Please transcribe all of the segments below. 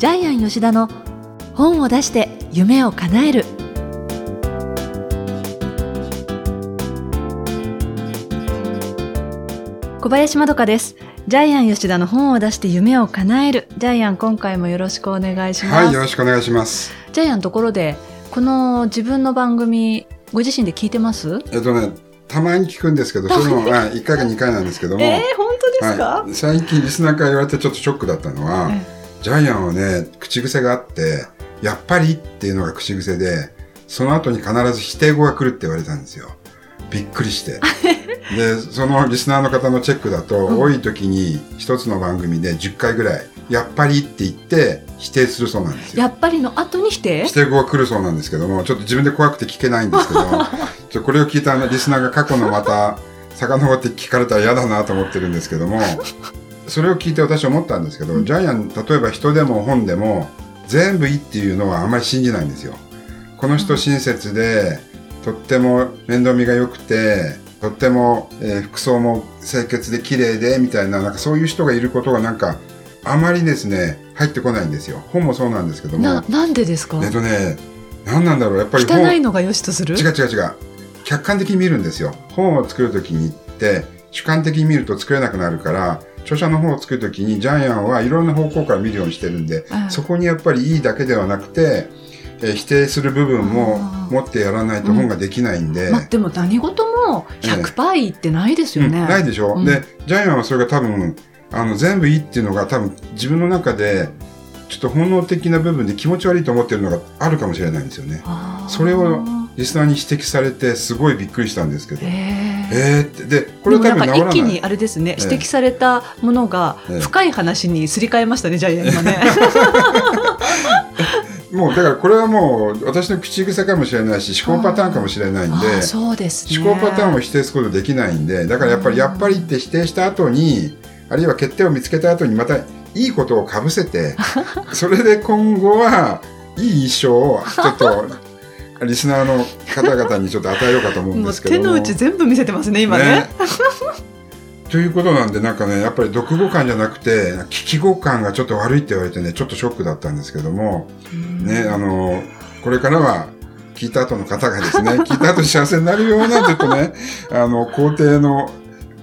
ジャイアン吉田の本を出して夢を叶える。小林まどかです。ジャイアン吉田の本を出して夢を叶える。ジャイアン今回もよろしくお願いします。はいよろしくお願いします。ジャイアンところでこの自分の番組ご自身で聞いてます？えっとねたまに聞くんですけどそれもまあ1回か2回なんですけども、えー、本当ですか、はい、最近リスナーから言われてちょっとショックだったのは、ジャイアンはね口癖があってやっぱりっていうのが口癖でその後に必ず否定語が来るって言われたんですよ。びっくりして。でそのリスナーの方のチェックだと、うん、多い時に一つの番組で10回ぐらい「やっぱり」って言って否定するそうなんですよ。やっぱりの後に否定？否定語が来るそうなんですけどもちょっと自分で怖くて聞けないんですけど ちょこれを聞いたリスナーが過去のまた遡って聞かれたら嫌だなと思ってるんですけどもそれを聞いて私思ったんですけど、うん、ジャイアン例えば人でも本でも全部いいっていうのはあんまり信じないんですよ。この人親切で、とっても面倒見が良くてとっても、えー、服装も清潔で綺麗でみたいななんかそういう人がいることがなんかあまりですね入ってこないんですよ。本もそうなんですけども。ななんでですか？えっとね何なんだろう。やっぱり汚いのが良しとする？違う違う違う。客観的に見るんですよ。本を作る時にって主観的に見ると作れなくなるから著者の本を作る時にジャイアンはいろんな方向から見るようにしてるんで、うん、そこにやっぱりいいだけではなくてえ否定する部分も持ってやらないと本ができないんで。うん、まあ、でも何事も100%いいってないですよね。うん、ないでしょ、うん、で、ジャイアンはそれが多分、あの、全部いいっていうのが多分自分の中で、ちょっと本能的な部分で気持ち悪いと思ってるのがあるかもしれないんですよね。それをリスナーに指摘されてすごいびっくりしたんですけど。えー、ってでこれ多分なんか一気にあれですね、指摘されたものが深い話にすり替えましたね、ジャイアン今ね。もうだからこれはもう私の口癖かもしれないし思考パターンかもしれないんでそうです、ね、思考パターンを否定することできないんでだからやっぱりやっぱりって否定した後にあるいは欠点を見つけた後にまたいいことをかぶせて それで今後はいい印象をちょっと リスナーの方々にちょっと与えようかと思うんですけど手の内全部見せてますね今ね。ね。ということなんで、なんかね、やっぱり読語感じゃなくて、聞き語感がちょっと悪いって言われてね、ちょっとショックだったんですけども、ね、あの、これからは、聞いた後の方がですね、聞いた後幸せになるような、ちょっとね、あの、肯定の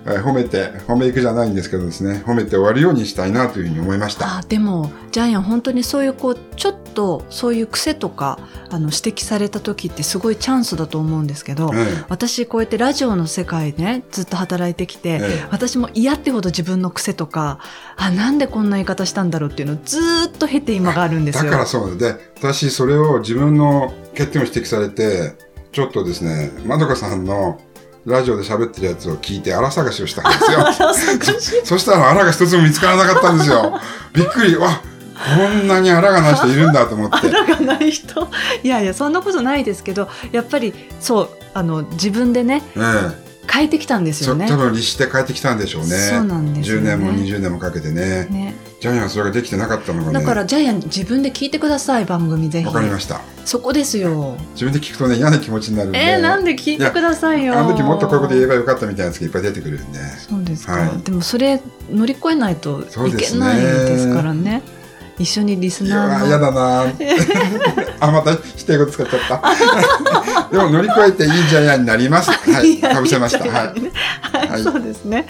え褒めて、褒めいくじゃないんですけどですね、褒めて終わるようにしたいなというふうに思いました。あでも、ジャイアン本当にそういうこう、ちょっとそういう癖とか、あの、指摘された時ってすごいチャンスだと思うんですけど、ええ、私こうやってラジオの世界ね、ずっと働いてきて、え、私も嫌ってほど自分の癖とか、あ、なんでこんな言い方したんだろうっていうのをずっと経て今があるんですよ。だからそうで、私それを自分の欠点を指摘されて、ちょっとですね、まどかさんのラジオで喋ってるやつを聞いて荒探しをしたんですよ。そしたら荒が一つも見つからなかったんですよ。びっくり。わこんなに荒がない人いるんだと思って。荒がない人？いやいや、そんなことないですけど、やっぱり、そう、あの、自分でね、ええ、変えてきたんですよね。多分律して変えてきたんでしょうね。そうなんです、ね、10年も20年もかけてね。ねジャイアンそれができてなかったのがね。だからジャイアン自分で聞いてください、番組ぜひ。わかりました。そこですよ。自分で聞くとね、嫌な気持ちになるんで。えー、なんで聞いてくださいよ。あの時もっとこういうこと言えばよかったみたいなやつがいっぱい出てくるんで。そうですか。はい、でもそれ乗り越えないといけないですからね。一緒にリスナーの。嫌だな あ、また否定語使っちゃった。でも乗り越えていいジャイアンになります。はい。かぶせました。はい。はい、そうですね。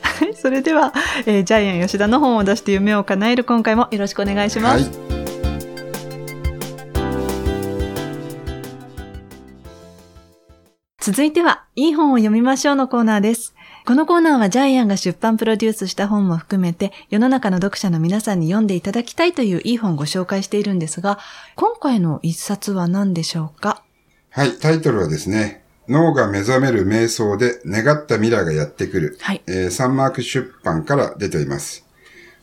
はい。それでは、えー、ジャイアン吉田の本を出して夢を叶える今回もよろしくお願いします。はい続いては、いい本を読みましょうのコーナーです。このコーナーはジャイアンが出版プロデュースした本も含めて世の中の読者の皆さんに読んでいただきたいといういい本をご紹介しているんですが、今回の一冊は何でしょうか？はい、タイトルはですね、脳が目覚める瞑想で願った未来がやってくる。はい。えー、サンマーク出版から出ています。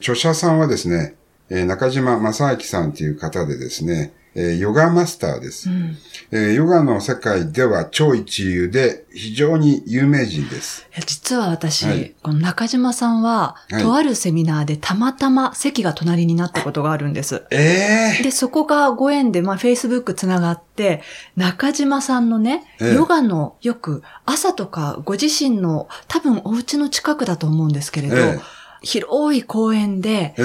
著者さんはですね、えー、中島正明さんという方でですね、えー、ヨガマスターです、うん、えー、ヨガの世界では超一流で非常に有名人です。実は私、はい、この中島さんは、はい、とあるセミナーでたまたま席が隣になったことがあるんです。ええー、で、そこがご縁で、まあ、Facebook つながって、中島さんのね、えー、ヨガのよく朝とかご自身の多分お家の近くだと思うんですけれど、えー、広い公園で、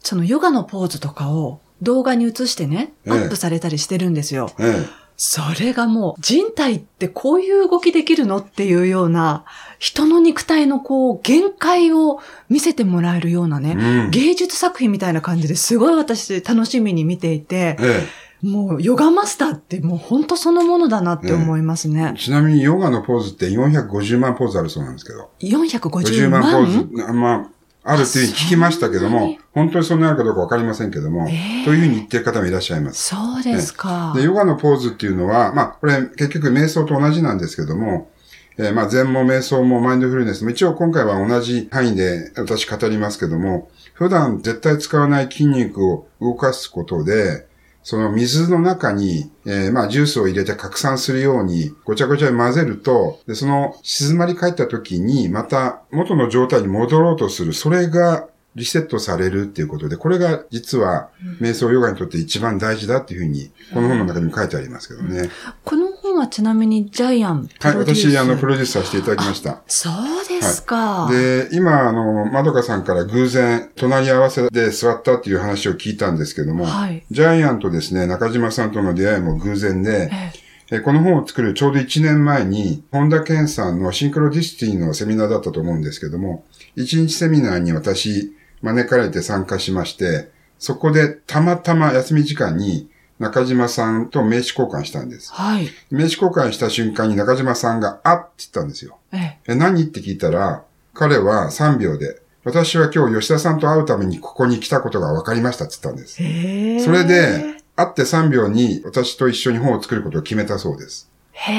そのヨガのポーズとかを動画に映してね、アップされたりしてるんですよ。ええ。それがもう人体ってこういう動きできるのっていうような人の肉体のこう限界を見せてもらえるようなね、うん芸術作品みたいな感じですごい私楽しみに見ていて、えもうヨガマスターってもう本当そのものだなって思いますねえ。。ちなみにヨガのポーズって450万ポーズあるそうなんですけど。450 50万？万ポーズ、まあ、あるっていうふうに聞きましたけども本当にそんなあるかどうかわかりませんけども、ええというふうに言ってる方もいらっしゃいます。そうですか。で、ヨガのポーズっていうのは、まあ、これ結局瞑想と同じなんですけども、えーまあ、禅も瞑想もマインドフルネスも一応今回は同じ範囲で私語りますけども、普段絶対使わない筋肉を動かすことで、その水の中に、えーまあ、ジュースを入れて拡散するように、ごちゃごちゃに混ぜると、で、その静まり返った時に、また元の状態に戻ろうとする。それがリセットされるっていうことで、これが実は瞑想ヨガにとって一番大事だっていうふうに、この本の中にも書いてありますけどね。この本はちなみにジャイアンプはい、ロデュース。私、あの、プロデュースさせていただきました。そうですか。で、今、あの、まどかさんから偶然、隣り合わせで座ったっていう話を聞いたんですけども、はい。ジャイアンとですね、中島さんとの出会いも偶然で、ええこの本を作るちょうど1年前に、本田健さんのシンクロニシティのセミナーだったと思うんですけども、1日セミナーに私、招かれて参加しまして、そこでたまたま休み時間に中島さんと名刺交換したんです。はい。名刺交換した瞬間に中島さんが、あっって言ったんですよ。ええ、何？って聞いたら、彼は3秒で、私は今日吉田さんと会うためにここに来たことが分かりましたって言ったんです。へえ。それで、会って3秒に私と一緒に本を作ることを決めたそうです。へ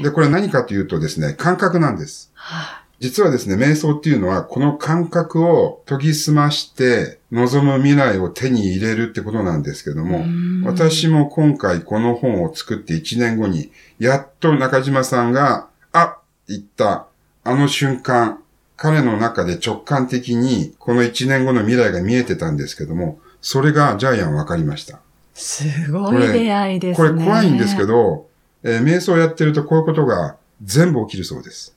え。で、これ何かというとですね、感覚なんです。は実はですね、瞑想っていうのは、この感覚を研ぎ澄まして、望む未来を手に入れるってことなんですけどい。も、うん私も今回この本を作って1年後に、やっと中島さんが、あ言った、あの瞬間、彼の中で直感的に、この1年後の未来が見えてたんですけども、それがジャイアン分かりました。すごい出会いですこね。れ怖いんですけど、えー瞑想やってるとこういうことが全部起きるそうです。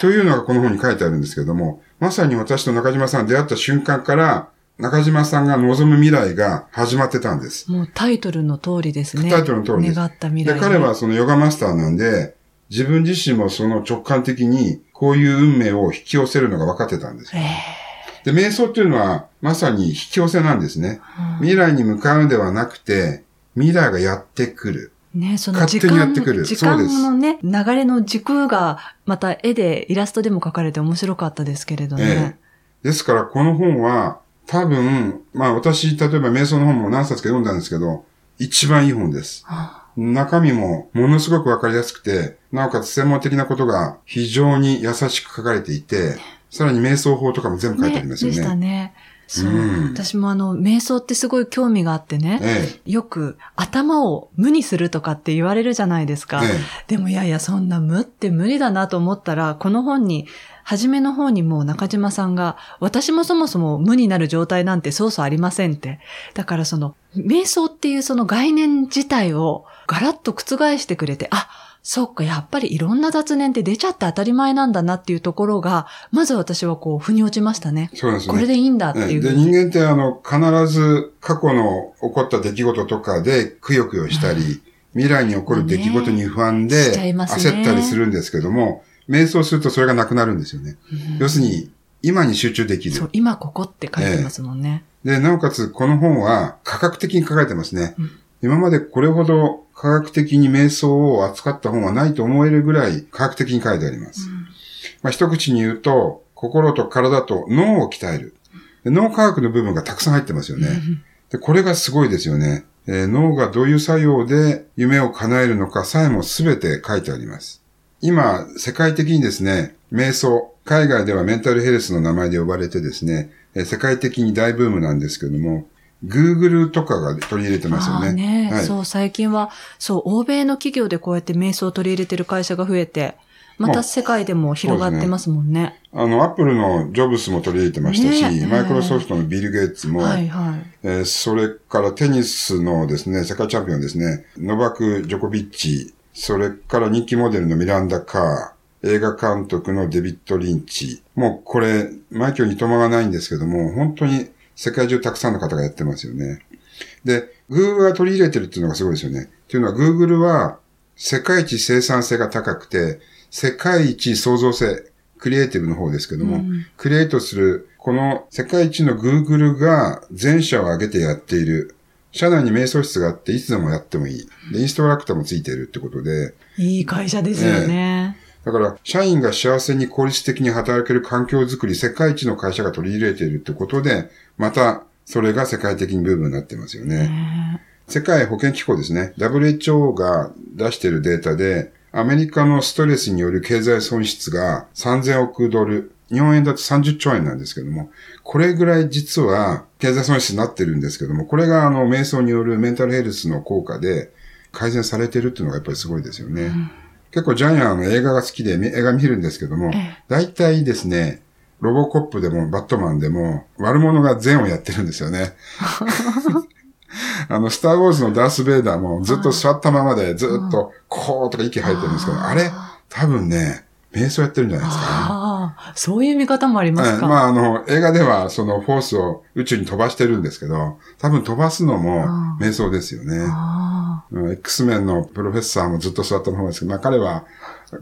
というのがこの本に書いてあるんですけども、まさに私と中島さんが出会った瞬間から、中島さんが望む未来が始まってたんです。もうタイトルの通りですね。タイトルの通りです願った未来、で、ね。彼はそのヨガマスターなんで、自分自身もその直感的にこういう運命を引き寄せるのが分かってたんですで、瞑想っていうのはまさに引き寄せなんですね。うん未来に向かうのではなくて、未来がやってくる。ね、その時勝手にや間ってくる時間のね、流れの軸が、また絵で、イラストでも描かれて面白かったですけれどえね。え。ですから、この本は、多分、まあ私、例えば瞑想の本も何冊か読んだんですけど、一番いい本です。は中身もものすごくわかりやすくて、なおかつ専門的なことが非常に優しく書かれていて、さらに瞑想法とかも全部書いてありますよでしたね。ね。そう、うん私もあの、瞑想ってすごい興味があってね。えよく頭を無にするとかって言われるじゃないですえ。か。えでもいやいや、そんな無って無理だなと思ったら、この本に、初めの方にもう中島さんが、私もそもそも無になる状態なんてそうそうありませんって。だからその、瞑想っていうその概念自体をガラッと覆してくれて、あ、そっか、やっぱりいろんな雑念って出ちゃって当たり前なんだなっていうところが、まず私はこう、腑に落ちましたね。えそうですね。これでいいんだってええで、いうふうに。人間ってあの、必ず過去の起こった出来事とかでくよくよしたり、未来に起こる出来事に不安で焦ったりするんですけども、瞑想するとそれがなくなるんですよね。うん要するに、今に集中できるそう。、今ここって書いてますもんね。で、なおかつこの本は科学的に書かれてますね。うん今までこれほど科学的に瞑想を扱った本はないと思えるぐらい科学的に書いてあります。まあ、一口に言うと、心と体と脳を鍛える。で脳科学の部分がたくさん入ってますよね。で、これがすごいですよね。えー脳がどういう作用で夢を叶えるのかさえも全て書いてあります。今、世界的にですね、瞑想、海外ではメンタルヘルスの名前で呼ばれてですね、えー世界的に大ブームなんですけども、Google とかが取り入れてますよね。ね、はいそう、最近は、そう、欧米の企業でこうやって瞑想を取り入れてる会社が増えて、また世界でも広がってますもんね。あの、アップルのジョブスも取り入れてましたし、ねマイクロソフトのビル・ゲイツも、はいはい。えーそれからテニスのですね、世界チャンピオンですね、ノバク・ジョコビッチ、それから人気モデルのミランダ・カー、映画監督のデビッド・リンチ。もうこれ、マイケルにとまがないんですけども、本当に世界中たくさんの方がやってますよね。で、Google が取り入れてるっていうのがすごいですよね。っていうのは Google は世界一生産性が高くて、世界一創造性、クリエイティブの方ですけども、うん、クリエイトする、この世界一の Google が全社を挙げてやっている。社内に瞑想室があって、いつでもやってもいい。で、インストラクターもついているってことで。いい会社ですよね。だから、社員が幸せに効率的に働ける環境づくり、世界一の会社が取り入れているってことで、また、それが世界的にブームになってますよね。世界保健機構ですね。WHO が出しているデータで、アメリカのストレスによる経済損失が3000億ドル、日本円だと30兆円なんですけども、これぐらい実は経済損失になってるんですけども、これがあの、瞑想によるメンタルヘルスの効果で改善されてるっていうのがやっぱりすごいですよね。うん、結構ジャイアンの映画が好きで映画見るんですけども、大体ですね、ロボコップでもバットマンでも悪者が善をやってるんですよね。あの、スターウォーズのダース・ベイダーもずっと座ったままでずっとこうとか息吐いてるんですけど、あれ多分ね、瞑想やってるんじゃないですか、ね。ああ、そういう見方もありますか、まあ、あの、映画ではそのフォースを宇宙に飛ばしてるんですけど、多分飛ばすのも瞑想ですよね。X メンのプロフェッサーもずっと座ったままですけど、まあ彼は、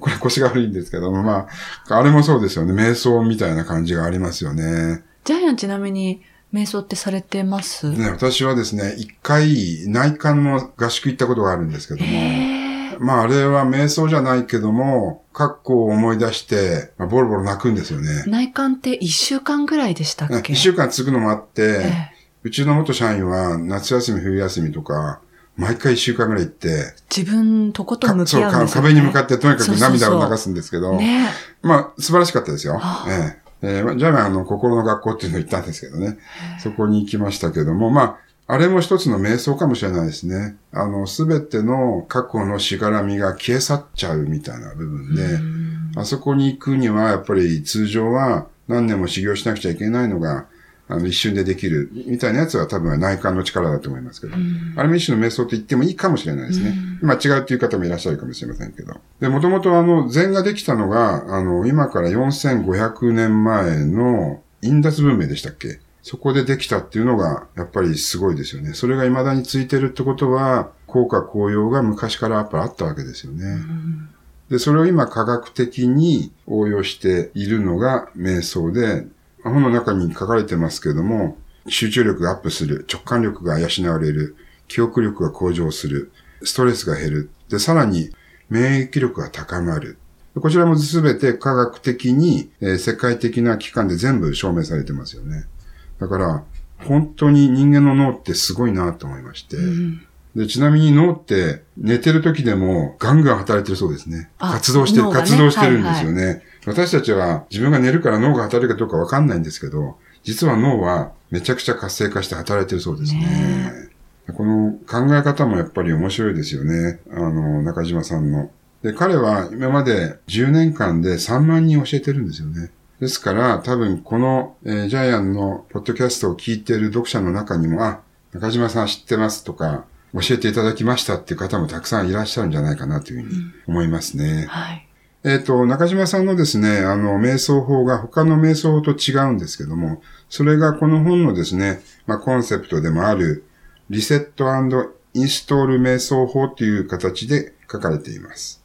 これ腰が悪いんですけども、まあ、あれもそうですよね。瞑想みたいな感じがありますよね。ジャイアンちなみに、瞑想ってされてます？ね、私はですね、一回内観の合宿行ったことがあるんですけども、まああれは瞑想じゃないけども、過去を思い出して、まあ、ボロボロ泣くんですよね。内観って一週間ぐらいでしたっけ？一週間続くのもあって、うちの元社員は夏休み、冬休みとか、毎回一週間ぐらい行って、自分とこと向き合うんですよ、ね、壁に向かってとにかく涙を流すんですけど、ね、まあ素晴らしかったですよ。ええ。えー、じゃあ、あの、心の学校っていうのを行ったんですけどね。そこに行きましたけども、まあ、あれも一つの瞑想かもしれないですね。あの、すべての過去のしがらみが消え去っちゃうみたいな部分で、あそこに行くには、やっぱり通常は何年も修行しなくちゃいけないのが、あの、一瞬でできる、みたいなやつは多分内観の力だと思いますけど、あれも一種の瞑想と言ってもいいかもしれないですね。まあ違うっていう方もいらっしゃるかもしれませんけど。で、もともとあの、禅ができたのが、あの、今から4500年前のインダス文明でしたっけ？そこでできたっていうのが、やっぱりすごいですよね。それが未だについてるってことは、効果効用が昔からやっぱあったわけですよね。で、それを今科学的に応用しているのが瞑想で、本の中に書かれてますけれども、集中力がアップする、直感力が養われる、記憶力が向上する、ストレスが減る。で、さらに免疫力が高まる。こちらもすべて科学的に、えー、世界的な機関で全部証明されてますよね。だから、本当に人間の脳ってすごいなと思いまして。うん、でちなみに脳って寝てる時でもガンガン働いてるそうですね。活動してる、ね、活動してるんですよね。はいはい私たちは自分が寝るから脳が働くかどうかわかんないんですけど、実は脳はめちゃくちゃ活性化して働いてるそうですね。ねこの考え方もやっぱり面白いですよね。あの、中島さんの。で、彼は今まで10年間で3万人教えてるんですよね。ですから、多分この、えー、ジャイアンのポッドキャストを聞いている読者の中にも、あ、中島さん知ってますとか、教えていただきましたっていう方もたくさんいらっしゃるんじゃないかなというふうに思いますね。うん、はい。えっ、ー、と、中島さんのですね、あの、瞑想法が他の瞑想法と違うんですけども、それがこの本のですね、まあ、コンセプトでもある、リセットインストール瞑想法という形で書かれています。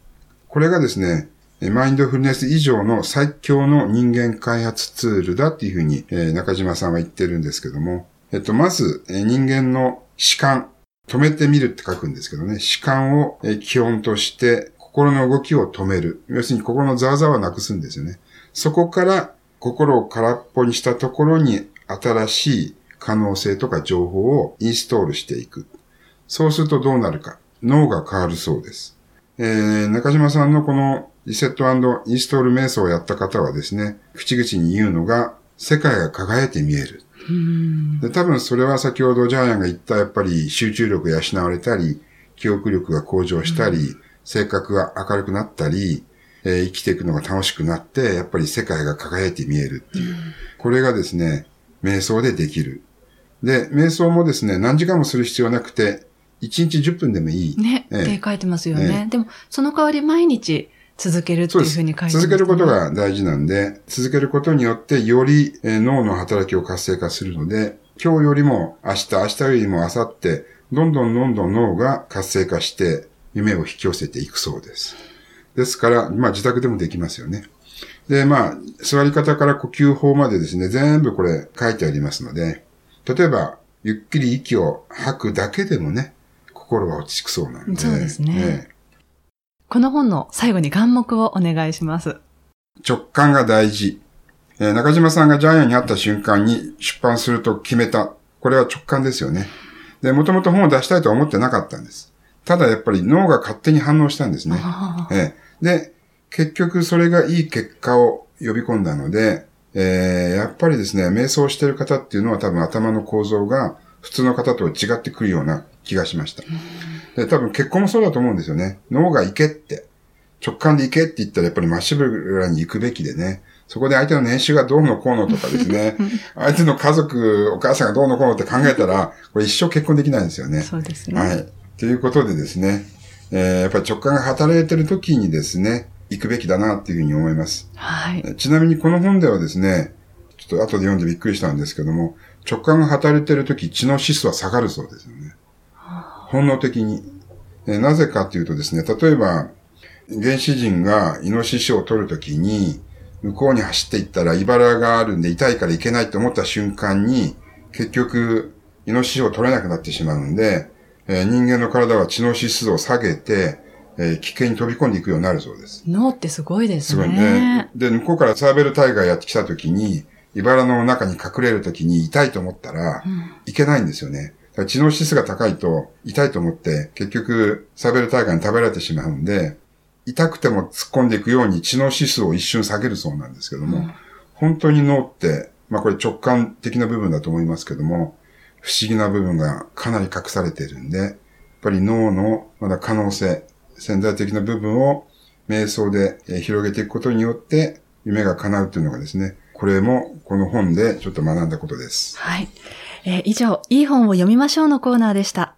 これがですね、マインドフルネス以上の最強の人間開発ツールだっていうふうに、え、中島さんは言ってるんですけども、えっと、まず、え、人間の主観、止めてみるって書くんですけどね、主観を、え、基本として心の動きを止める。要するに心のざわざわなくすんですよね。そこから心を空っぽにしたところに新しい可能性とか情報をインストールしていく。そうするとどうなるか。脳が変わるそうです。えー、中島さんのこのリセットインストール瞑想をやった方はですね、口々に言うのが、世界が輝いて見える。で多分それは先ほどジャイアンが言ったやっぱり集中力が養われたり、記憶力が向上したり、性格が明るくなったり、えー、生きていくのが楽しくなって、やっぱり世界が輝いて見えるっていう。うん、これがですね、瞑想でできる。で、瞑想もですね、何時間もする必要なくて、1日10分でもいい。ね、えって書いてますよね。えでも、その代わり毎日続けるっていうふうに書いてます、ね、続けることが大事なんで、続けることによって、より、えー、脳の働きを活性化するので、今日よりも明日、明日よりも明後日、どんどんどんどん脳が活性化して夢を引き寄せていくそうです。ですから、まあ自宅でもできますよね。で、まあ、座り方から呼吸法までですね、全部これ書いてありますので、例えば、ゆっくり息を吐くだけでもね、心は落ち着くそうなんで。そうですね。ねこの本の最後に眼目をお願いします。直感が大事。えー、中島さんがジャイアンに会った瞬間に出版すると決めた。これは直感ですよね。で、もともと本を出したいとは思ってなかったんです。ただやっぱり脳が勝手に反応したんですね。えー、で、結局それがいい結果を呼び込んだので、えー、やっぱりですね、瞑想してる方っていうのは多分頭の構造が普通の方と違ってくるような気がしました。で、多分結婚もそうだと思うんですよね。脳が行けって、直感で行けって言ったらやっぱり真っしぐらに行くべきでね。そこで相手の年収がどうのこうのとかですね、相手の家族、お母さんがどうのこうのって考えたら、これ一生結婚できないんですよね。そうですね。はい。ということでですね、えー、やっぱり直感が働いてる時にですね、行くべきだなっていうふうに思います。はい。ちなみにこの本ではですね、ちょっと後で読んでびっくりしたんですけども、直感が働いてる時血の指数は下がるそうですよね。本能的に。えなぜかというとですね、例えば、原始人がイノシシを取るときに、向こうに走っていったら茨があるんで痛いから行けないと思った瞬間に、結局、イノシシを取れなくなってしまうんで、えー、人間の体は血の指数を下げて、えー、危険に飛び込んでいくようになるそうです。脳ってすごいですね。すごいね。で、向こうからサーベルタイガーやってきたときに、茨の中に隠れるときに痛いと思ったら、うん、いけないんですよね。知能指数が高いと痛いと思って、結局サーベルタイガーに食べられてしまうんで、痛くても突っ込んでいくように知能指数を一瞬下げるそうなんですけども、うん、本当に脳って、まあこれ直感的な部分だと思いますけども、不思議な部分がかなり隠されているんで、やっぱり脳のまだ可能性、潜在的な部分を瞑想で広げていくことによって夢が叶うというのがですね、これもこの本でちょっと学んだことです。はい。えー、以上、いい本を読みましょうのコーナーでした。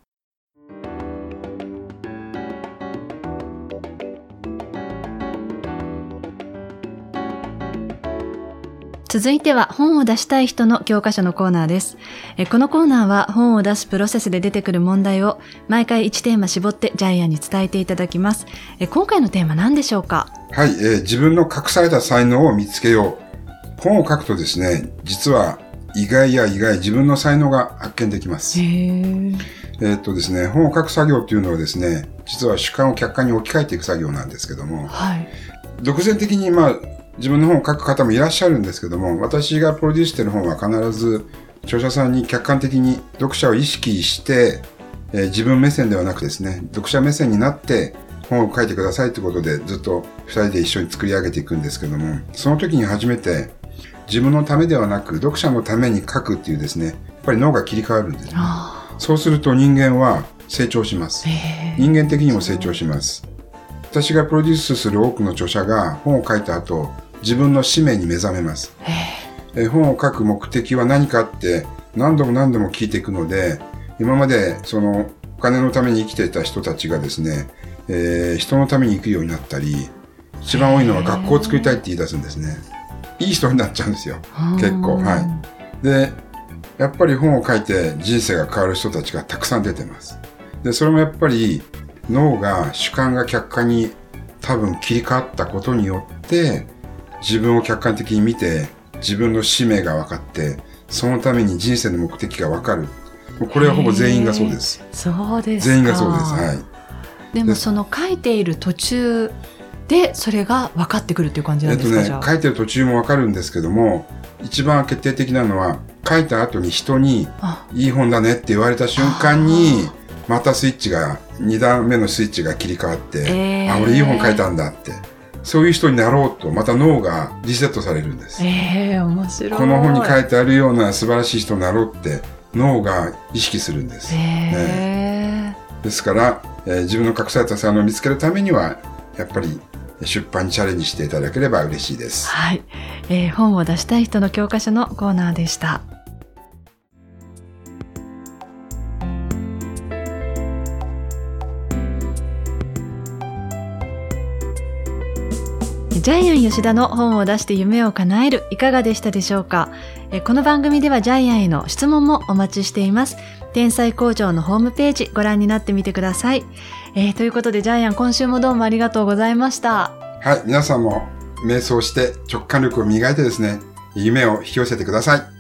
続いては本を出したい人の教科書のコーナーです。このコーナーは本を出すプロセスで出てくる問題を毎回1テーマ絞ってジャイアンに伝えていただきます。今回のテーマ何でしょうか？はい、えー、自分の隠された才能を見つけよう。本を書くとですね、実は意外や意外自分の才能が発見できます。えっとですね、本を書く作業っていうのはですね、実は主観を客観に置き換えていく作業なんですけども、はい、独善的にまあ自分の本を書く方もいらっしゃるんですけども、私がプロデュースしてる本は必ず著者さんに客観的に読者を意識して、えー、自分目線ではなくですね、読者目線になって本を書いてくださいということでずっと二人で一緒に作り上げていくんですけども、その時に初めて自分のためではなく読者のために書くっていうですね、やっぱり脳が切り替わるんです、ね、そうすると人間は成長します。人間的にも成長します。私がプロデュースする多くの著者が本を書いた後、自分の使命に目覚めます。え本を書く目的は何かって何度も何度も聞いていくので、今までそのお金のために生きていた人たちがですね、えー、人のために生くようになったり、一番多いのは学校を作りたいって言い出すんですね。いい人になっちゃうんですよ。結構。はい。で、やっぱり本を書いて人生が変わる人たちがたくさん出てます。で、それもやっぱり脳が主観が客観に多分切り替わったことによって、自分を客観的に見て、自分の使命が分かって、そのために人生の目的が分かる。これはほぼ全員がそうです。そうです全員がそうです。はい。でもその書いている途中でそれが分かってくるっていう感じなんですか、えっとね、書いてる途中も分かるんですけども一番決定的なのは書いた後に人に「いい本だね」って言われた瞬間にまたスイッチが2段目のスイッチが切り替わって「えー、あ俺いい本書いたんだ」って。そういう人になろうと、また脳がリセットされるんです。ええー、面白い。この本に書いてあるような素晴らしい人になろうって脳が意識するんです。えー、ね、ですから、えー、自分の隠された才能を見つけるためには、やっぱり出版にチャレンジしていただければ嬉しいです。はい。えー、本を出したい人の教科書のコーナーでした。ジャイアン吉田の本を出して夢を叶えるいかがでしたでしょうか？えこの番組ではジャイアンへの質問もお待ちしています。天才工場のホームページご覧になってみてください。えー、ということでジャイアン今週もどうもありがとうございました。はい、皆さんも瞑想して直感力を磨いてですね、夢を引き寄せてください。